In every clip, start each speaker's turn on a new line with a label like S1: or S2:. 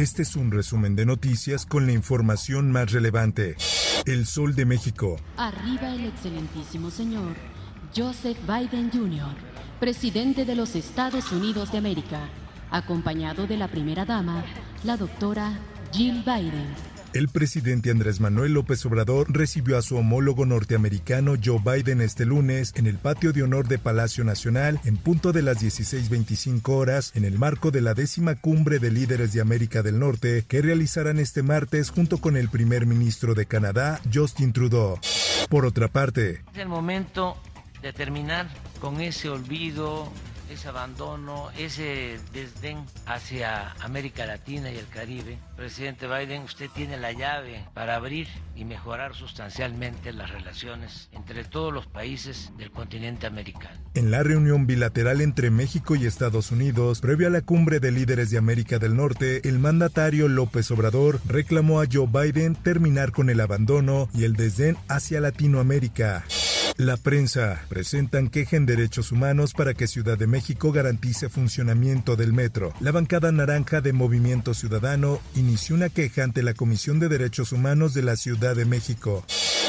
S1: Este es un resumen de noticias con la información más relevante. El Sol de México.
S2: Arriba el excelentísimo señor Joseph Biden Jr., presidente de los Estados Unidos de América, acompañado de la primera dama, la doctora Jill Biden.
S1: El presidente Andrés Manuel López Obrador recibió a su homólogo norteamericano Joe Biden este lunes en el patio de honor de Palacio Nacional en punto de las 16.25 horas en el marco de la décima cumbre de líderes de América del Norte que realizarán este martes junto con el primer ministro de Canadá, Justin Trudeau. Por otra parte,
S3: es el momento de terminar con ese olvido ese abandono, ese desdén hacia América Latina y el Caribe. Presidente Biden, usted tiene la llave para abrir y mejorar sustancialmente las relaciones entre todos los países del continente americano.
S1: En la reunión bilateral entre México y Estados Unidos, previo a la cumbre de líderes de América del Norte, el mandatario López Obrador reclamó a Joe Biden terminar con el abandono y el desdén hacia Latinoamérica. La prensa presentan queja en derechos humanos para que Ciudad de México garantice funcionamiento del metro. La bancada naranja de Movimiento Ciudadano inició una queja ante la Comisión de Derechos Humanos de la Ciudad de México.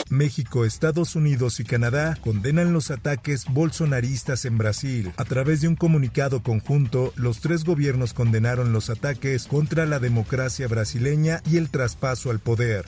S1: México, Estados Unidos y Canadá condenan los ataques bolsonaristas en Brasil. A través de un comunicado conjunto, los tres gobiernos condenaron los ataques contra la democracia brasileña y el traspaso al poder.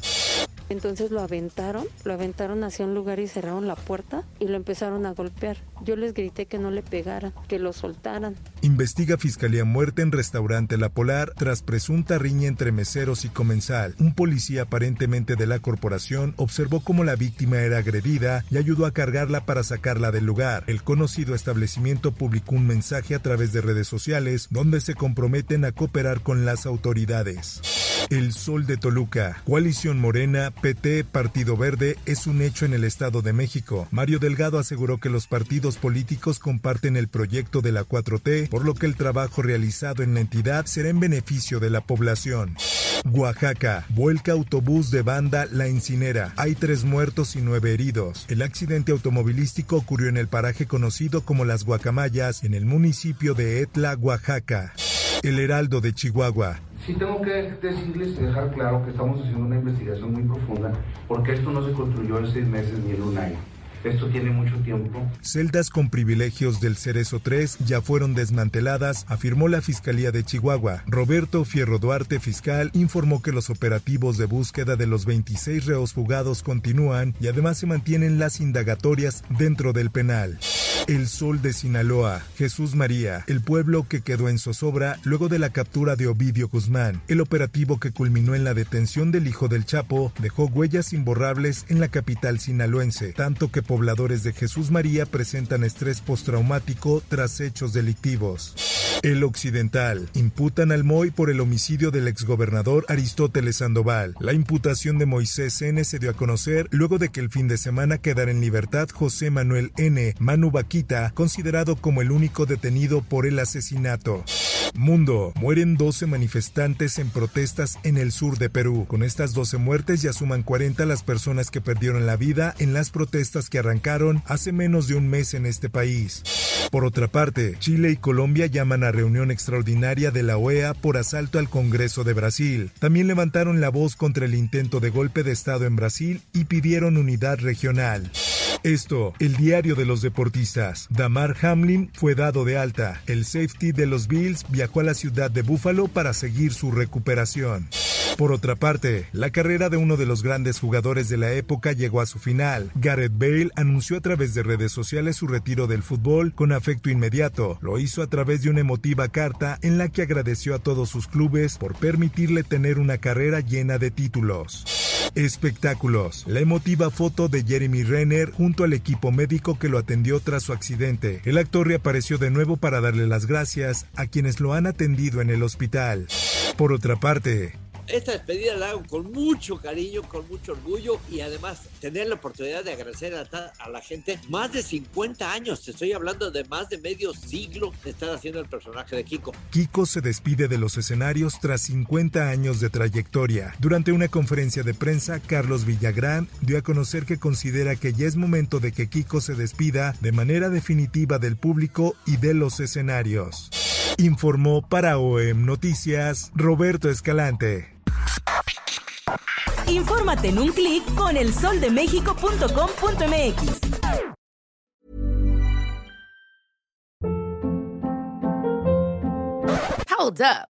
S4: Entonces lo aventaron, lo aventaron hacia un lugar y cerraron la puerta y lo empezaron a golpear. Yo les grité que no le pegaran, que lo soltaran.
S1: Investiga Fiscalía Muerte en restaurante La Polar tras presunta riña entre meseros y comensal. Un policía aparentemente de la corporación observó cómo la víctima era agredida y ayudó a cargarla para sacarla del lugar. El conocido establecimiento publicó un mensaje a través de redes sociales donde se comprometen a cooperar con las autoridades. El Sol de Toluca, Coalición Morena, PT, Partido Verde, es un hecho en el Estado de México. Mario Delgado aseguró que los partidos políticos comparten el proyecto de la 4T, por lo que el trabajo realizado en la entidad será en beneficio de la población. Oaxaca, vuelca autobús de banda La Incinera. Hay tres muertos y nueve heridos. El accidente automovilístico ocurrió en el paraje conocido como Las Guacamayas, en el municipio de Etla, Oaxaca. El Heraldo de Chihuahua.
S5: Sí tengo que decirles y dejar claro que estamos haciendo una investigación muy profunda porque esto no se construyó en seis meses ni en un año. Esto tiene mucho tiempo.
S1: Celdas con privilegios del Cerezo 3 ya fueron desmanteladas, afirmó la Fiscalía de Chihuahua. Roberto Fierro Duarte, fiscal, informó que los operativos de búsqueda de los 26 reos fugados continúan y además se mantienen las indagatorias dentro del penal. El Sol de Sinaloa, Jesús María, el pueblo que quedó en zozobra luego de la captura de Ovidio Guzmán. El operativo que culminó en la detención del hijo del Chapo dejó huellas imborrables en la capital sinaloense, tanto que pobladores de Jesús María presentan estrés postraumático tras hechos delictivos. El Occidental. Imputan al MOI por el homicidio del exgobernador Aristóteles Sandoval. La imputación de Moisés N. se dio a conocer luego de que el fin de semana quedara en libertad José Manuel N. Manu Vaquita, considerado como el único detenido por el asesinato. Mundo. Mueren 12 manifestantes en protestas en el sur de Perú. Con estas 12 muertes ya suman 40 las personas que perdieron la vida en las protestas que arrancaron hace menos de un mes en este país. Por otra parte, Chile y Colombia llaman a reunión extraordinaria de la OEA por asalto al Congreso de Brasil. También levantaron la voz contra el intento de golpe de Estado en Brasil y pidieron unidad regional. Esto, el diario de los deportistas. Damar Hamlin fue dado de alta. El safety de los Bills viajó a la ciudad de Buffalo para seguir su recuperación. Por otra parte, la carrera de uno de los grandes jugadores de la época llegó a su final. Gareth Bale anunció a través de redes sociales su retiro del fútbol con afecto inmediato. Lo hizo a través de una emotiva carta en la que agradeció a todos sus clubes por permitirle tener una carrera llena de títulos. Espectáculos. La emotiva foto de Jeremy Renner junto al equipo médico que lo atendió tras su accidente. El actor reapareció de nuevo para darle las gracias a quienes lo han atendido en el hospital. Por otra parte,
S6: esta despedida la hago con mucho cariño, con mucho orgullo y además tener la oportunidad de agradecer a, la gente más de 50 años, te estoy hablando de más de medio siglo de estar haciendo el personaje de Kiko.
S1: Kiko se despide de los escenarios tras 50 años de trayectoria. Durante una conferencia de prensa, Carlos Villagrán dio a conocer que considera que ya es momento de que Kiko se despida de manera definitiva del público y de los escenarios. Informó para OEM Noticias Roberto Escalante.
S7: Infórmate en un clic con elsoldemexico.com.mx.
S8: Hold up.